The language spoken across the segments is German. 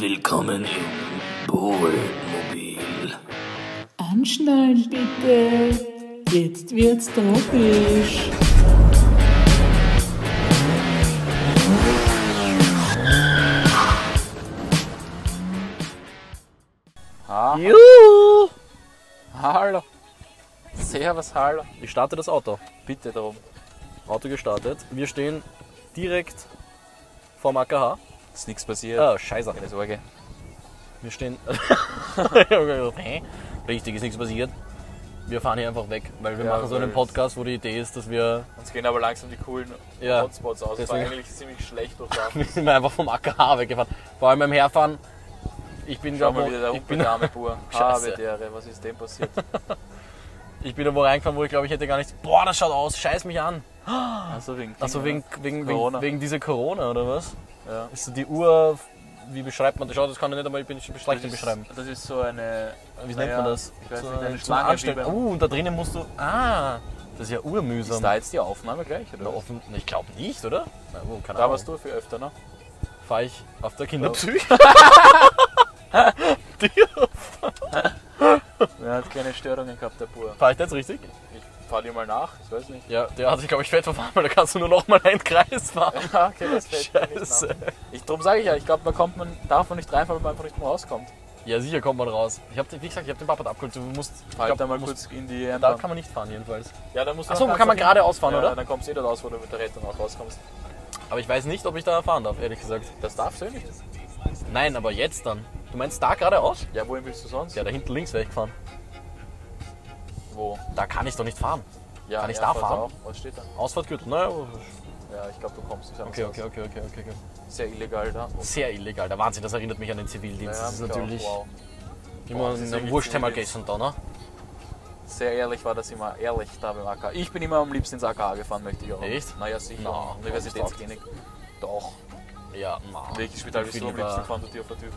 Willkommen im Bohlmobil. Anschnallen bitte. Jetzt wird's tropisch. Ah, Juhu! hallo. Servus, hallo. Ich starte das Auto. Bitte darum. Auto gestartet. Wir stehen direkt vorm AKH. Ist nichts passiert. Ah, scheiße. Keine Sorge. Wir stehen. Richtig, ist nichts passiert. Wir fahren hier einfach weg, weil wir Ja, machen so einen Podcast, wo die Idee ist, dass wir, Uns gehen aber langsam die coolen Ja, Hotspots aus. Das war eigentlich ziemlich schlecht durchdacht. wir sind einfach vom AKH weggefahren. Vor allem beim Herfahren. Ich bin, Schau mal wieder der pur. Scheiße. Habe dere, was ist dem passiert? ich bin irgendwo reingefahren, wo ich glaube, ich hätte gar nichts. Boah, das schaut aus, scheiß mich an. Also wegen, Achso, wegen, wegen, wegen, Corona. wegen dieser Corona oder was? Ja. Ist so die Uhr, wie beschreibt man das? Das kann ich nicht, aber ich bin schlecht im ist, Beschreiben. das ist so eine. Wie nennt naja, man das? Ich weiß so nicht, eine Schlange. Beim- Oh, und da drinnen musst du. Ah, das ist ja Ist urmühsam. da jetzt die Aufnahme gleich? Oder? Offen, ich glaube nicht, oder? Na, oh, Da Ahnung. warst du für öfter, ne? Fahre ich auf der Kinderpsych. Er hat keine Störungen gehabt, der Pur. Fahre ich das richtig? Ich fahr dir mal nach, ich weiß nicht. Ja, der hat sich, glaube ich, fett verfahren, weil da kannst du nur noch mal einen Kreis fahren. Ja, okay, das fällt mir nicht Scheiße. nach. Ich, Darum sage ich ja, ich glaube, man kommt man, darf man nicht reinfahren, weil man einfach nicht mehr rauskommt. Ja, sicher kommt man raus. Ich habe, wie gesagt, ich habe den Papa abgeholt. Du musst. Halt glaub, da mal musst- kurz in die Da Einbahn. kann man nicht fahren, jedenfalls. Ja, dann musst du Achso, kann man geradeaus fahren, ja, oder? dann kommst du eh dort raus, wo du mit der Rettung auch rauskommst. Aber ich weiß nicht, ob ich da fahren darf, ehrlich gesagt. Das darfst du eh nicht. Nein, aber jetzt dann. Du meinst da geradeaus? Ja, wohin willst du sonst? Ja, da hinten links wäre ich gefahren. Wo? Da kann ich doch nicht fahren. Ja, Kann ich ja, da fahren? Auch. Was steht da? Ausfahrtgürtel, naja. Ja, ich glaube, du kommst nicht Okay, okay, okay, okay, okay. okay. Sehr illegal da. Sehr illegal, der Wahnsinn, das erinnert mich an den Zivildienst. das ist natürlich Wow. immer ist ein Zivildienst. gestern da, ne? Sehr ehrlich war das immer, ehrlich da beim AK. Ich bin immer am liebsten ins AKH gefahren, möchte ich auch. Echt? Naja, sicher. Na, Universitätsklinik. Doch. Ja, na. Welches Spital bist du am liebsten gefahren, du dir auf der Tür?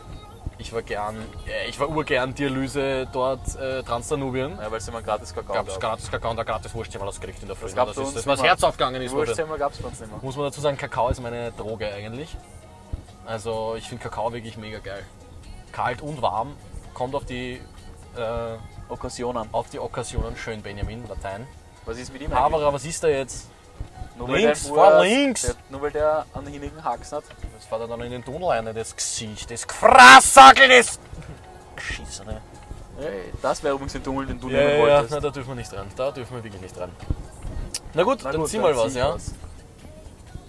Ich war gern, äh, ich war urgern Dialyse dort, äh, Transdanubien. Ja, weil sie immer gratis Kakao Gab's gab. gratis Kakao und ein gratis Wurstthema ausgekriegt in der Früh. Das Das, ist uns das, was immer. Herz aufgegangen ist. Wurstzimmer gab es bei uns nicht mehr. Muss man dazu sagen, Kakao ist meine Droge eigentlich. Also ich finde Kakao wirklich mega geil. Kalt und warm, kommt auf die, äh, Okkasionen. auf die Okkasionen, schön Benjamin, Latein. Was ist mit ihm eigentlich? Aber was ist da jetzt? Nur links, Urs- links. Der, nur weil der einen hinnigen Haxen hat. Das war dann in den Tunnel rein, das Gesicht, das Gefrassackel, das Geschissene. Hey, das wäre übrigens ein Tunnel, den du Ja, nehmen ja, ja, wolltest. na, da dürfen wir nicht ran. Da dürfen wir wirklich nicht ran. Na gut, Na dann gut, zieh mal was, zieh ja.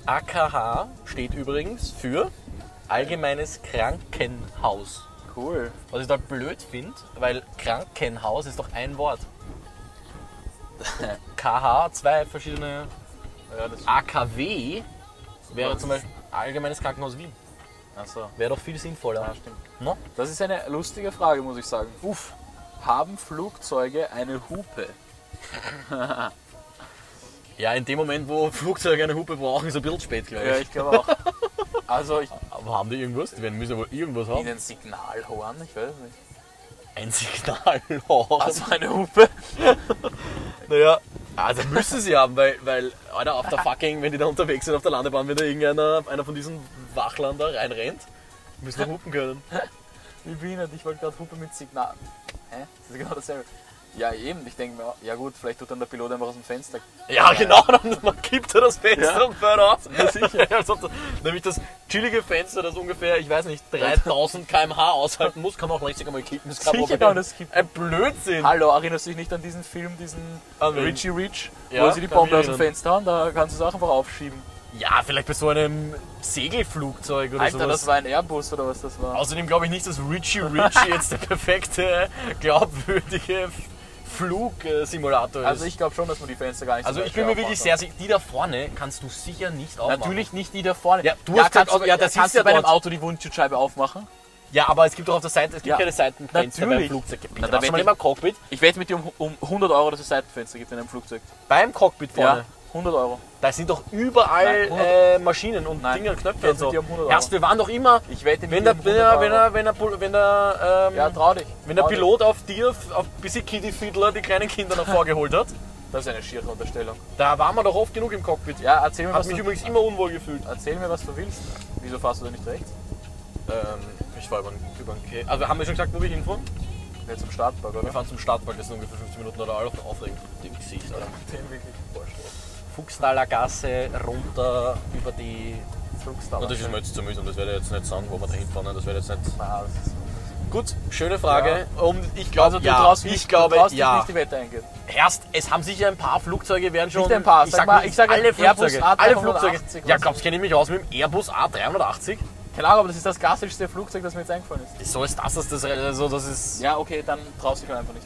AKH steht übrigens für Allgemeines Krankenhaus. Cool. Was ich da blöd finde, weil Krankenhaus ist doch ein Wort. KH, zwei verschiedene. Ja, AKW wäre Was? zum Beispiel Allgemeines Krankenhaus Wien. Achso. Wäre doch viel sinnvoller. Ja, stimmt. No? Das ist eine lustige Frage, muss ich sagen. Uff. Haben Flugzeuge eine Hupe? Ja, in dem Moment, wo Flugzeuge eine Hupe brauchen, ist ein bisschen spät, glaube ich. Ja, ich glaube auch. Also ich, Aber haben die irgendwas? Die werden müssen wohl irgendwas haben. ihnen Signalhorn, ich weiß nicht. Ein Signalhorn. Also eine Hupe. Naja, also müssen sie haben, weil, weil, Alter, auf der fucking, wenn die da unterwegs sind auf der Landebahn, wenn da irgendeiner einer von diesen Wachlern da reinrennt, müssen wir hupen können. Wie behindert, ich wollte gerade Hupe mit Signal. Hä? Das ist genau dasselbe. Ja, eben, ich denke mir, ja gut, vielleicht tut dann der Pilot einfach aus dem Fenster. Ja, genau, dann man kippt er das Fenster Ja. und fährt aus. Ja, sicher. Also, das- nämlich das chillige Fenster, das ungefähr, ich weiß nicht, 3000 km/h aushalten muss, kann man auch richtig einmal kippen. Das kein Sicher kann das kippen. Ein Blödsinn. Hallo, erinnerst du dich nicht an diesen Film, diesen An? Richie Rich, Ja, wo sie die kann Bombe aus dem. Fenster haben? Da kannst du es auch einfach aufschieben. Ja, vielleicht bei so einem Segelflugzeug oder Alter, sowas. das war ein Airbus oder was das war? Außerdem glaube ich nicht, dass Richie Rich jetzt der perfekte, glaubwürdige Flugsimulator ist. Also ich glaube schon, dass man die Fenster gar nicht Also so ich bin mir wirklich sehr sicher, die da vorne kannst du sicher nicht aufmachen. Natürlich nicht die da vorne. Ja, du hast gesagt, kannst oh, ja, das kannst ja bei einem dort. Auto die Windschutzscheibe aufmachen? Ja, aber es gibt doch auf der Seite, es gibt Ja, keine Seitenfenster beim natürlich. Flugzeug. Bitte, Na, da mal ich- immer im Cockpit? Ich wette mit dir um, um 100 Euro, dass es Seitenfenster gibt in einem Flugzeug. Beim Cockpit vorne. Ja, 100 Euro. Da sind doch überall Nein, 100 äh, Maschinen und Nein, Dinge und Knöpfe ich und so. dir um 100 Euro. Erst, wir waren doch immer, Ich wette wenn der, wenn 100 der, wenn der, wenn der, wenn der, ähm, Ja, trau dich. wenn der Trau dich. Pilot auf dir, auf bisschen Kitty Fiddler, die kleinen Kinder nach vorgeholt hat, Das ist eine schiere Unterstellung. da waren wir doch oft genug im Cockpit. Ja, erzähl mir, Hat was mich du, übrigens immer unwohl gefühlt. erzähl mir, was du willst. Wieso fährst du da nicht rechts? Ähm, Ich fahre über, den- über Käse. Also haben wir schon gesagt, wo wir hinfahren? Ja, zum Startpark, Wir oder? fahren zum Stadtpark, das sind ungefähr 15 Minuten oder alles aufregend. Dem Gesicht, Alter. Den wirklich vorstellen. Fuchstaler Gasse runter über die. Und das ist mir jetzt zu mühsam, das werde ich jetzt nicht sagen, wo wir da hinfahren. Das werde ich jetzt nicht. Ah, das ist Gut, schöne Frage. Um, ich glaube, also du ja, traust, ich nicht, glaube, du traust dich ja. nicht die Wette eingehen. Erst, es haben sicher ein paar Flugzeuge werden schon. Nicht ein paar, ich sag mal, ich sag alle Flugzeuge. A380 alle Flugzeuge. Ja, glaubst kenne ich mich aus mit dem Airbus A380? Keine Ahnung, aber das ist das gassischste Flugzeug, das mir jetzt eingefallen ist. So ist das, dass das, also das ist. Ja, okay, dann traust du dich halt einfach nicht.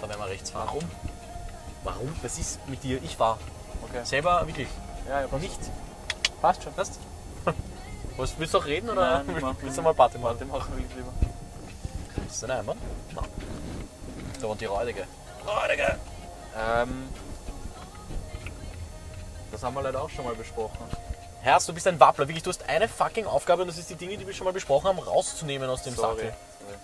Dann werden wir rechts fahren. Warum? Warum? Was ist mit dir? Ich war Okay. selber wirklich Ja, ja, passt. nicht. Passt schon. Weißt Was, willst du auch reden oder Nein, mach- willst du mal Party machen? Warte, machen will ich lieber. Ist das ein Einwand? Nein. Da waren die Räudige. Räudige! Ähm, das haben wir leider auch schon mal besprochen. Herz, du bist ein Wappler. Wirklich, du hast eine fucking Aufgabe und das ist die Dinge, die wir schon mal besprochen haben, rauszunehmen aus dem Sorry. Sattel. Sorry.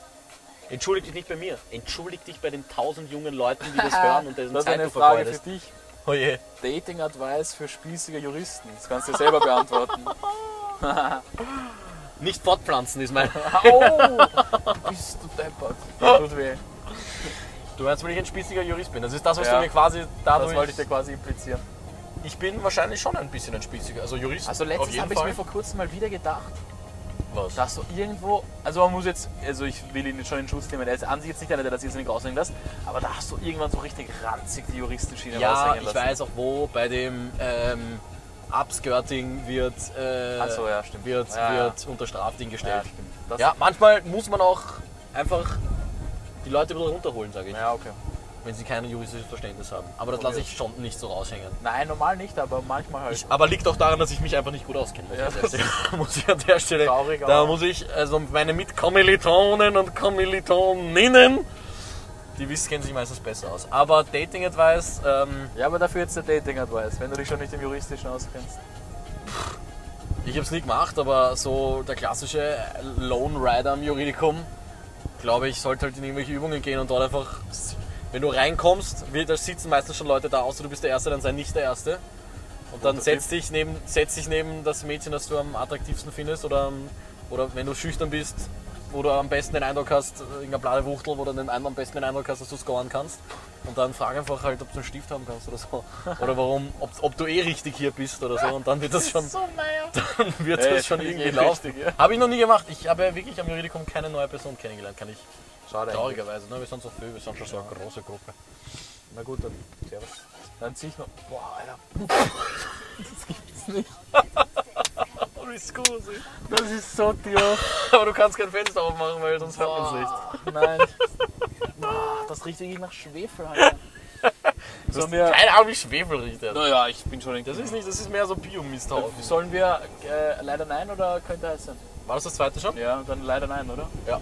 Entschuldig dich nicht bei mir. Entschuldig dich bei den tausend jungen Leuten, die das hören und deren Das ist Zeit eine du Frage für vergeudest. dich. Oh je. Dating Advice für spießige Juristen. Das kannst du dir selber beantworten. Nicht fortpflanzen ist mein. oh, bist du deppert. Das tut weh. Du meinst, weil ich ein spießiger Jurist bin. Das ist das, was Ja. du mir quasi dadurch. Das wollte ich dir quasi implizieren. ich bin wahrscheinlich schon ein bisschen ein spießiger. Also Jurist. Also letztens habe ich mir vor kurzem mal wieder gedacht, Was? dass du irgendwo, also man muss jetzt, also ich will ihn jetzt schon in Schutz nehmen, er ist an sich jetzt nicht einer, der das jetzt nicht raushängen lässt, aber da hast du irgendwann so richtig ranzig die Juristenschiene Ja, raushängen ich lassen. weiß auch wo, bei dem ähm, Upskirting wird, äh, so, ja, stimmt. wird, Ja, ja. wird unter Strafding Ja, gestellt. Ja, manchmal muss man auch einfach die Leute wieder runterholen, sage ich, ja, okay. Wenn sie kein juristisches Verständnis haben. Aber das lasse ich schon nicht so raushängen. Nein, normal nicht, aber manchmal halt. Ich, aber liegt auch daran, dass ich mich einfach nicht gut auskenne. Muss, Ja, der Stelle- muss ich an der Stelle. Traurig, da muss ich, also meine Mitkommilitonen und Kommilitoninnen, die wissen, kennen sich meistens besser aus. Aber Dating Advice, ähm, ja, aber dafür jetzt der Dating Advice, wenn du dich schon nicht im Juristischen auskennst. ich habe es nie gemacht, aber so der klassische Lone Rider am Juridikum, glaube ich, sollte halt in irgendwelche Übungen gehen und dort einfach, wenn du reinkommst, wird, da sitzen meistens schon Leute da, außer du bist der Erste, dann sei nicht der Erste. Und dann setz dich, neben, setz dich neben das Mädchen, das du am attraktivsten findest oder, oder wenn du schüchtern bist, wo du am besten den Eindruck hast, irgendeine Bladewuchtel, wo du den am besten den Eindruck hast, dass du scoren kannst. Und dann frag einfach halt, ob du einen Stift haben kannst oder so. Oder warum, ob, ob du eh richtig hier bist oder so. Und dann wird das schon, So, dann wird Ey, das schon ich irgendwie eh laufen. ja. Habe ich noch nie gemacht. Ich habe ja wirklich am Juridikum keine neue Person kennengelernt, kann ich Schade. traurigerweise. Ne? Wir sind so viel, wir sind schon so eine große Gruppe. Na gut, dann. Servus. Dann zieh ich noch. Boah, Alter. Das gibt's nicht. Scusi. Das ist so dir. Aber du kannst kein Fenster aufmachen, weil sonst hört man es nicht. Nein. Boah, das riecht wirklich nach Schwefel, Alter. Sollen wir. Keine Ahnung, wie Schwefel riecht der. Naja, ich bin schon Das ist nicht, das ist mehr so Biomisthaufen. Sollen wir äh, leider nein oder könnte heiß sein? War das das zweite schon? Ja, dann leider nein, oder? Ja.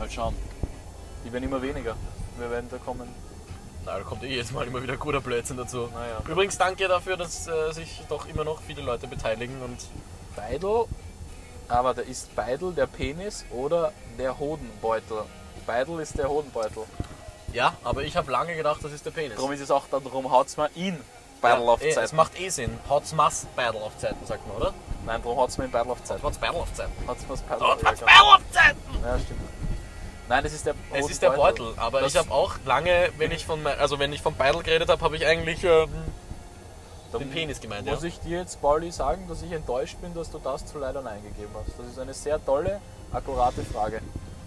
Mal schauen. Die werden immer weniger. Wir werden da kommen. Na, da kommt eh jetzt mal immer wieder guter Blödsinn dazu. Naja. Übrigens danke dafür, dass äh, sich doch immer noch viele Leute beteiligen und Beidel, aber der ist Beidel der Penis oder der Hodenbeutel? Beidel ist der Hodenbeutel. ja, aber ich habe lange gedacht, das ist der Penis. Darum ist es auch, darum haut's mal ihn Beidel auf eh, es Zeiten. macht eh Sinn. Haut's Mass Beidel auf Zeiten, sagt man, oder? Nein, darum haut's mal in Beidel auf Zeiten. Haut's Beidel auf Zeiten. Haut's ja, Beidel auf Zeiten! Ja, stimmt. Nein, es ist der Es ist der Hodenbeutel. Beutel, aber Das- ich habe auch lange, wenn ich von, also wenn ich von Beidel geredet habe, habe ich eigentlich ähm, den Penis gemeint, ja. Muss ich dir jetzt, Pauli, sagen, dass ich enttäuscht bin, dass du das zu leider Nein gegeben hast. Das ist eine sehr tolle, akkurate Frage.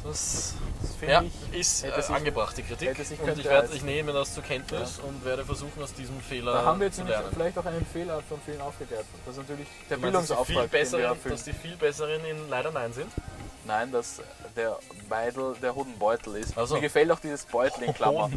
Das Das finde ja, ich. ist äh, sich- angebracht, die Kritik. und ich, werd, heißen. ich nehme das zur Kenntnis und werde versuchen, aus diesem Fehler Da haben wir jetzt vielleicht auch einen Fehler von vielen aufgeklärt. Das ist natürlich der Bildungsauftrag, dass die viel besseren in leider nein sind. Nein, dass der Beidel der Hodenbeutel ist. Ach so. Mir gefällt auch dieses Beutel in Klammer.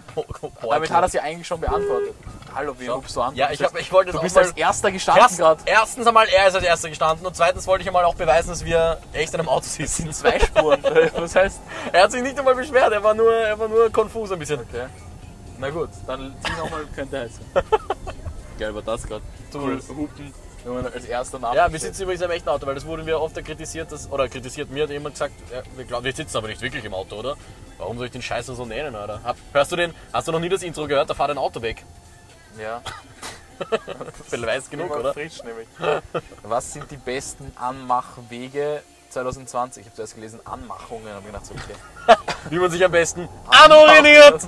Damit hat er sie eigentlich schon beantwortet. Hallo, wie rufst du an? Ja, ich, hab, ich wollte Du das bist als erster gestanden Erst, gerade. erstens einmal, er ist als erster gestanden und zweitens wollte ich einmal auch beweisen, dass wir echt in einem Auto sitzen. Zwei Spuren. Was heißt? Er hat sich nicht einmal beschwert, er war nur, er war nur konfus ein bisschen. Okay. Na gut, dann zieh nochmal, könnte heißen. Geil, war das gerade. Cool, hupen, wenn man als erster nach. Ja, wir sitzen übrigens im echten Auto, weil das wurden wir oft kritisiert, dass, oder kritisiert mir hat jemand gesagt, ja, wir, glauben, wir sitzen aber nicht wirklich im Auto, oder? Warum soll ich den Scheiße so nennen, oder? Hab, hörst du den, hast du noch nie das Intro gehört, da fahrt ein Auto weg. Ja, Weiß genug, oder? frisch nämlich. Was sind die besten Anmachwege 2020. Ich habe zuerst gelesen Anmachungen, habe gedacht, so, okay. Wie man sich am besten anuriniert.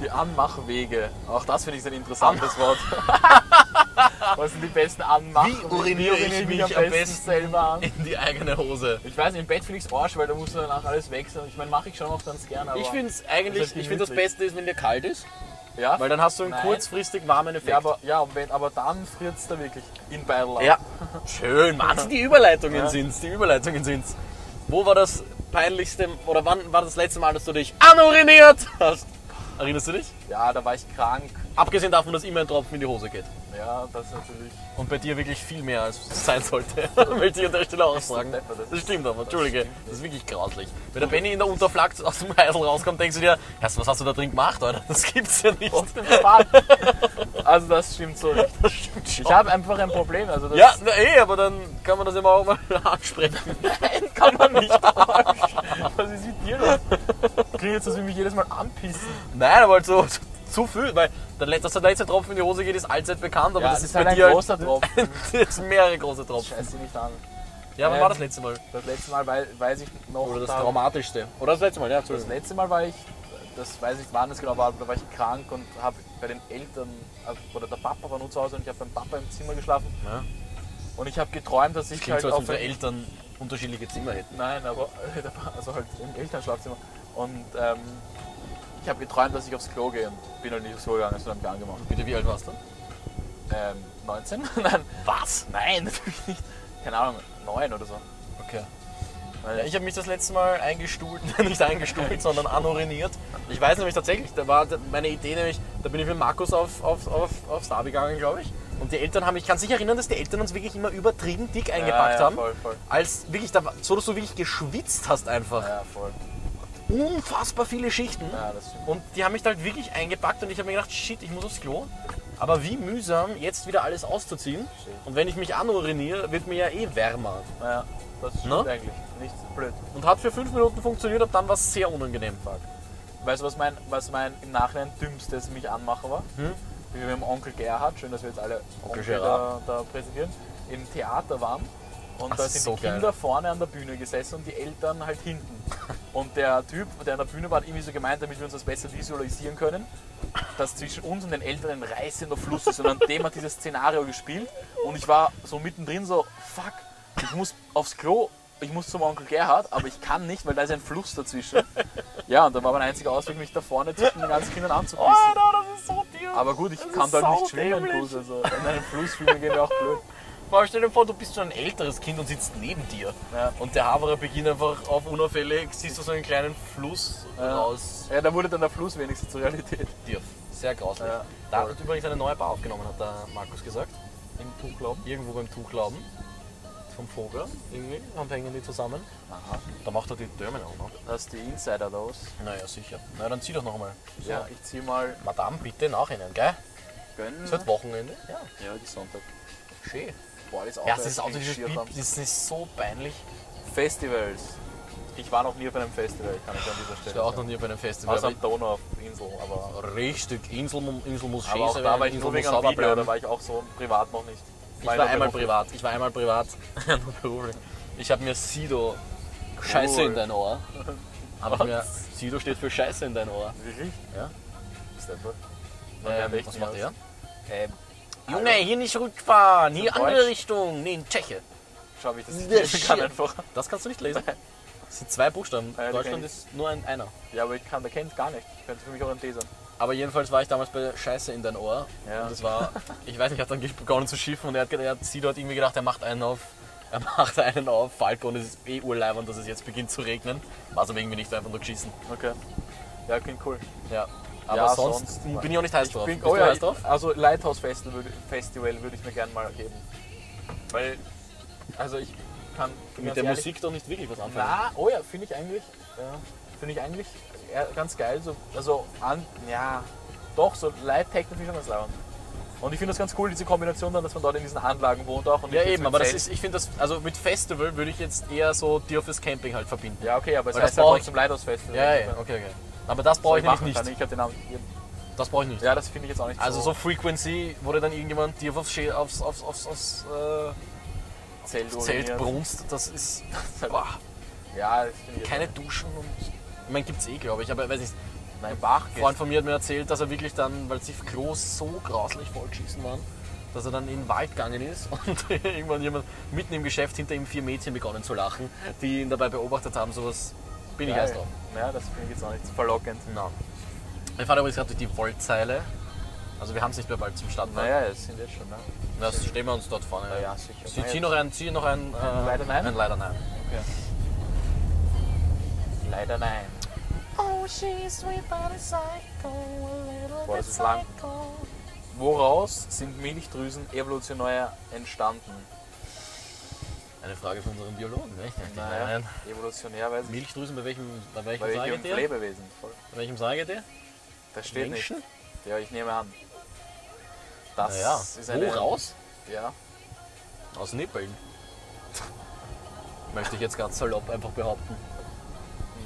Die Anmachwege. Auch das finde ich ein interessantes Wort. Was sind die besten Anmachwege? Wie uriniere ich mich am besten selber an? in die eigene Hose? Ich weiß nicht, im Bett finde ich es Arsch, weil da musst du danach alles wechseln. Ich meine, mache ich schon auch ganz gerne, aber... Ich finde es Das eigentlich, ist ich finde das gemütlich. Beste ist, wenn dir kalt ist, ja, weil dann hast du einen Nein. kurzfristig warmen Effekt. ja, aber, ja, wenn, aber dann friert es da wirklich in Beidel ab. Ja. Schön, Mann, die Überleitungen Ja. sind's, die Überleitungen sind's. Wo war das peinlichste, oder wann war das letzte Mal, dass du dich anuriniert hast? Erinnerst du dich? Ja, da war ich krank. Abgesehen davon, dass immer ein Tropfen in die Hose geht. Ja, das ist natürlich... Und bei dir wirklich viel mehr, als es sein sollte. Möchte ich an der Stelle aussagen. deppert, das Das stimmt aber, Entschuldige. stimmt. Das ist wirklich grauslich. Wenn der Benny in der Unterflagge aus dem Heisel rauskommt, denkst du dir, Herr, was hast du da drin gemacht, Alter? Das gibt's ja nicht. Also das stimmt so nicht. Das stimmt schon. Ich habe einfach ein Problem. Also das ja, na, eh, aber dann kann man das immer auch mal ansprechen. kann man nicht. Was ist mit dir los? Klingt jetzt, würde ich mich jedes Mal anpissen. Nein, aber halt so zu viel, weil der, dass der letzte Tropfen in die Hose geht, ist allzeit bekannt, aber Ja, das das ist ist bei halt ein dir großer Tropfen. das sind mehrere große Tropfen. Scheiß dich nicht an. Ja, wann Ähm, war das letzte Mal? Das letzte Mal wei- weiß ich noch. Oder das da- traumatischste? Oder das letzte Mal, ja, Das letzte Mal war ich, das weiß ich wann es genau war, aber da war ich krank und habe bei den Eltern, äh, oder der Papa war nur zu Hause und ich habe beim Papa im Zimmer geschlafen. Ja. Und ich habe geträumt, dass ich Klingt halt so, als auf unsere ein- Eltern unterschiedliche Zimmer hätten. Nein, aber also halt im Elternschlafzimmer. Und ähm, ich habe geträumt, dass ich aufs Klo gehe und bin halt nicht aufs Klo gegangen, sondern mich angemacht. Bitte, wie alt warst du? Ähm, 19? Nein, Was? nein, natürlich nicht. Keine Ahnung, 9 oder so. Okay. Ich habe mich das letzte Mal eingestuhlt, nicht eingestuhlt, sondern anuriniert. Ich weiß nämlich tatsächlich, da war meine Idee nämlich, da bin ich mit Markus auf, auf, auf, auf Star gegangen, glaube ich. Und die Eltern haben, ich kann sich erinnern, dass die Eltern uns wirklich immer übertrieben dick eingepackt ja, ja, haben. Voll, voll. Als wirklich, da, so dass du wirklich geschwitzt hast einfach. Ja, voll. Unfassbar viele Schichten. Ja. Und die haben mich da halt wirklich eingepackt und ich habe mir gedacht, shit, ich muss aufs Klo. Aber wie mühsam, jetzt wieder alles auszuziehen. Und wenn ich mich anuriniere, wird mir ja eh wärmer. Ja, das stimmt Ne? eigentlich. Nicht blöd. Und hat für fünf Minuten funktioniert, ab dann war es sehr unangenehm. Weißt du, was mein, was mein im Nachhinein dümmstes mich anmachen war? Hm? Wie wir mit dem Onkel Gerhard, schön, dass wir jetzt alle Onkel da, Gerhard. da präsentieren, im Theater waren. Und Ach, da sind so die geil. Kinder vorne an der Bühne gesessen und die Eltern halt hinten. Und der Typ, der an der Bühne war, hat irgendwie so gemeint, damit wir uns das besser visualisieren können, dass zwischen uns und den Eltern ein reißender Fluss ist. Und an dem hat dieses Szenario gespielt. Und ich war so mittendrin so, fuck, ich muss aufs Klo, ich muss zum Onkel Gerhard, aber ich kann nicht, weil da ist ein Fluss dazwischen. Ja, und da war mein einziger Ausweg, mich da vorne zwischen den ganzen Kindern anzupissen. das ist so dir. Aber gut, ich Das kann ist halt nicht schwimmen, Kuss, also in einem Fluss schwimmen geht ja auch blöd. Stell dir vor, du bist schon ein älteres Kind und sitzt neben dir. Ja. Und der Haverer beginnt einfach auf unauffällig, siehst du so einen kleinen Fluss Ja. raus Ja, da wurde dann der Fluss wenigstens zur Realität. dir. Sehr grauslich. Ja, da hat übrigens eine neue Bar aufgenommen, hat der Markus gesagt. Im Tuchlauben. Irgendwo beim Tuchlauben. Vom Vogel. Irgendwie. Und hängen die zusammen. Aha. Da macht er die Türme auch noch. Das ist die Insider los. Naja, sicher. Na, dann zieh doch noch einmal. So. Ja, ich zieh mal. Madame, bitte nachhinein, gell? Gönnen. Es wird Wochenende. Ja, Ja, die Sonntag. schön. Boah, das Ja, Auto das ist das ist so peinlich. Festivals. Ich war noch nie auf einem Festival, kann ich an dieser Ich Stelle war auch noch nie bei einem Festival. Außer aber am Donauinsel, aber, Richtig, Insel, Insel muss schön aber sein, da war ich Insel nur wegen sauber Video, da war ich auch so privat noch nicht. Ich war einmal privat, ich war einmal privat, beruflich. Ich habe mir Sido Scheiße Cool. in dein Ohr. Ich mir, Sido steht für Scheiße in dein Ohr. Wirklich? Ja. Ist der Ähm, was macht er? Ähm, Junge, hier nicht rückfahren, hier Deutsch? andere Richtung. Nee, in Tscheche. schau, wie ich das nicht lesen kann einfach. Das kannst du nicht lesen. Das sind zwei Buchstaben. Ja, Deutschland ich. ist nur ein einer. Ja, aber ich kann, der kennt gar nicht. Könnte für mich auch ein T sein. Aber jedenfalls war ich damals bei Scheiße in dein Ohr. Ja. Und das war, ich weiß nicht, hat dann begonnen zu schiffen und er hat, er hat Sido hat irgendwie gedacht, er macht einen auf, er macht einen auf Falco und es ist eh urleibend, dass es jetzt beginnt zu regnen. War es aber irgendwie nicht einfach nur geschissen. Okay. Ja, klingt cool. Ja. Aber Ja, sonst, sonst- bin ich auch nicht heiß drauf. bin, oh ja, drauf? also Lighthouse Festival, würde- Festival würde ich mir gerne mal geben. Weil, also ich kann Mit der ehrlich- Musik doch nicht wirklich was anfangen. Na, oh ja, finde ich eigentlich, ja, finde ich eigentlich ganz geil. So, also, an, ja, doch, so Live-Techno finde ich schon ganz leibend. Und ich finde das ganz cool, diese Kombination dann, dass man dort in diesen Anlagen wohnt auch. Und Ja eben, aber das ist, ich finde das, also mit Festival würde ich jetzt eher so dir fürs Camping halt verbinden. Ja, okay, aber es heißt ja trotzdem Lighthouse Festival. Ja, ja, okay, okay. Aber das brauche ich nämlich nicht. Ich habe den Namen. Das brauche ich nicht. Ja, das finde ich jetzt auch nicht Also so so. Frequency, wo dann irgendjemand dir aufs, aufs, aufs, aufs, aufs, äh, Zelt Zelt uriniert. brunst, das ist. Boah, Ja, keine Duschen und. Ich meine, gibt's eh, glaube ich, aber weiß nicht. Nein, Bach. Ein Freund von mir hat mir erzählt, dass er wirklich dann, weil die Klos so grauslich vollgeschissen waren, dass er dann in den Wald gegangen ist und irgendwann jemand mitten im Geschäft hinter ihm vier Mädchen begonnen zu lachen, die ihn dabei beobachtet haben. Sowas bin ich Geil. erst drauf. Ja, das finde ich jetzt auch nicht so verlockend. Na. Wir fahren übrigens gerade durch die Wollzeile. Also wir haben es nicht mehr bald zum Stadtwald. Naja, es sind jetzt schon, ne? Das stehen wir uns dort vorne. Na ja, sicher. Sie Na, ziehen noch ein, zieh noch ein, äh, Leider nein? Ein Leider nein. Okay. Leider nein. Oh, she's sweet but a psycho, a little Boah, bit das ist lang. Woraus sind Milchdrüsen evolutionär entstanden? Eine Frage von unserem Biologen, nicht? Naja, Nein. evolutionär, weil Milchdrüsen bei welchem, bei welchem bei welchem Säugetier? Lebewesen? Voll. Bei welchem Säugetier? Das steht Menschen? nicht. Ja, ich nehme an. Das Naja, ist eine. wo raus? Ja. Aus Nippeln. Möchte ich jetzt ganz salopp einfach behaupten.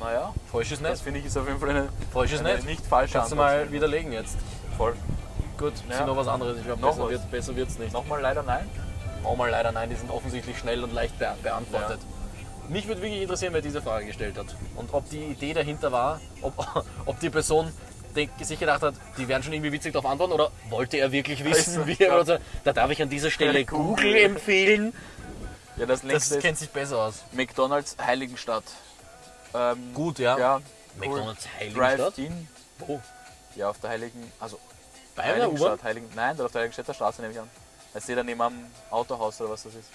Naja, Falsch ist das nicht. finde ich ist auf jeden Fall eine, Falsch ist eine nicht. nicht falsche Kannst du Antwort. mal widerlegen jetzt. Voll. Gut, Ja. sind noch was anderes. Ich glaube, Noch besser, wird, besser wird's nicht. Nochmal leider nein. Auch mal leider nein, die sind offensichtlich schnell und leicht be beantwortet. Mich würde wirklich interessieren, wer diese Frage gestellt hat. Und ob die Idee dahinter war, ob, ob die Person sich gedacht hat, die werden schon irgendwie witzig darauf antworten oder wollte er wirklich wissen, wie er ja. oder Da darf ich an dieser Stelle Google. Empfehlen. Ja, das Das kennt sich besser aus. McDonalds Heiligenstadt. Ähm, Gut, ja. ja. McDonalds Heiligenstadt. Wo? Ja, auf der Heiligen. Also, Bei der? Heiligenstadt. Heiligen, nein, da auf der Heiligenstädter Straße nehme ich an. Da steht daneben am Autohaus oder was das ist.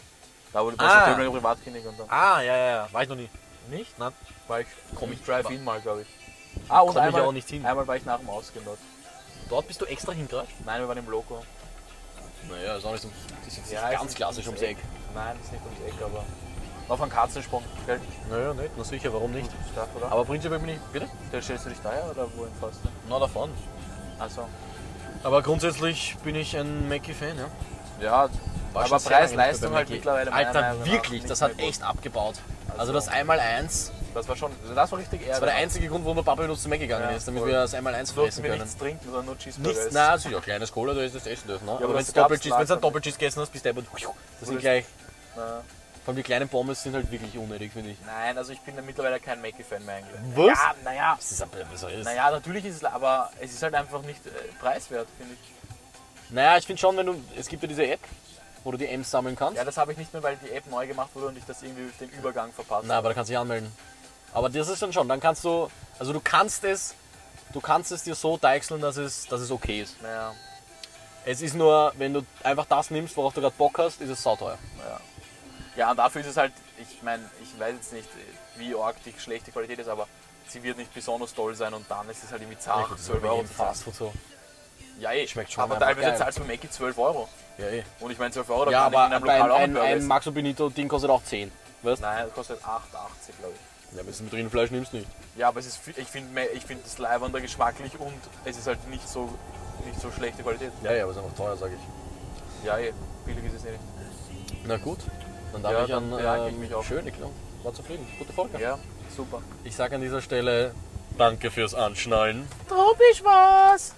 Da wo du Ah. eine Privatklinik und dann. Ah, ja, ja, ja. War ich noch nie. Nicht? Nein. War ich, Komm ich ich- Drive-In mal, glaube ich. Ah, und Komm ich einmal, auch nicht hin. einmal war ich nach dem Ausgehen dort. Dort bist du extra hingereist? Nein, wir waren im Loco. Naja, ist auch nicht so. Das ist jetzt Ja, ist ganz nicht klassisch ums Eck. Nein, ist nicht ums Eck, aber. Auf einen Katzensprung. Gell? Naja, nicht. Na sicher, warum nicht? Stark, oder? Aber prinzipiell bin ich. Bitte? Dann stellst du dich daher oder wohin fährst du? Na, davon. Also. Aber grundsätzlich bin ich ein Mackie-Fan, ja. Ja, War aber Preis-Leistung halt mittlerweile. Alter, wirklich, das hat echt abgebaut. Also Also- das Einmal-Eins, Das war schon, das war richtig das war der einzige Grund, warum der Papa mit uns zu Mac gegangen Ja, ist, damit voll. wir das Einmal-Eins Durften fressen wir können. nichts trinken, sondern nur Cheeseburger. Nichts, nein, ist ja kleines Cola, da ist das essen dürfen. Ne? aber aber wenn du Doppelcheese, du einen Doppelcheese gegessen hast, bist du einfach. Das sind gleich. Na, Vor allem die kleinen Pommes sind halt wirklich unnötig, finde ich. Nein, also ich bin ja mittlerweile kein Mackie-Fan mehr eigentlich. Was? Ja, naja. Das ist aber besser ist. Naja, natürlich ist es, aber es ist halt einfach nicht äh, preiswert, finde ich. Naja, ich finde schon, wenn du. Es gibt ja diese App, wo du die M's sammeln kannst. Ja, das habe ich nicht mehr, weil die App neu gemacht wurde und ich das irgendwie den Übergang verpasst Nein, aber da kannst du dich anmelden. Aber das ist dann schon, dann kannst du, also du kannst es, du kannst es dir so deichseln, dass es, dass es okay ist. Naja, Es ist nur, wenn du einfach das nimmst, worauf du gerade Bock hast, ist es sauteuer. naja. Ja, und dafür ist es halt, ich meine, ich weiß jetzt nicht, wie arg die schlechte Qualität ist, aber sie wird nicht besonders toll sein und dann ist es halt irgendwie zart, 12 Euro. zu zahlen. Fastfood so. Ja, eh. Schmeckt schon Aber teilweise geil. zahlst du bei Mackie 12 Euro. Ja, eh. Und ich meine, 12 Euro, da Ja, kann ich aber in einem aber ein, Lokal auch ein, ein. Maxo Benito Ding kostet auch 10. Weißt? Nein, das kostet 8,80 glaube ich. Ja, wenn du mit Rindfleisch nimmst, nicht. Ja, aber es ist, ich finde ich find das Leibwander geschmacklich und es ist halt nicht so, nicht so schlechte Qualität. Ja, ja, aber es ist einfach teuer, sage ich. Ja, eh, billig ist es nicht. Na gut, dann darf Ja, ich an ich ähm, mich auch. schön, ich glaub, war zufrieden. Gute Folge. Ja, super. Ich sage an dieser Stelle Danke fürs Anschnallen. Tropisch was.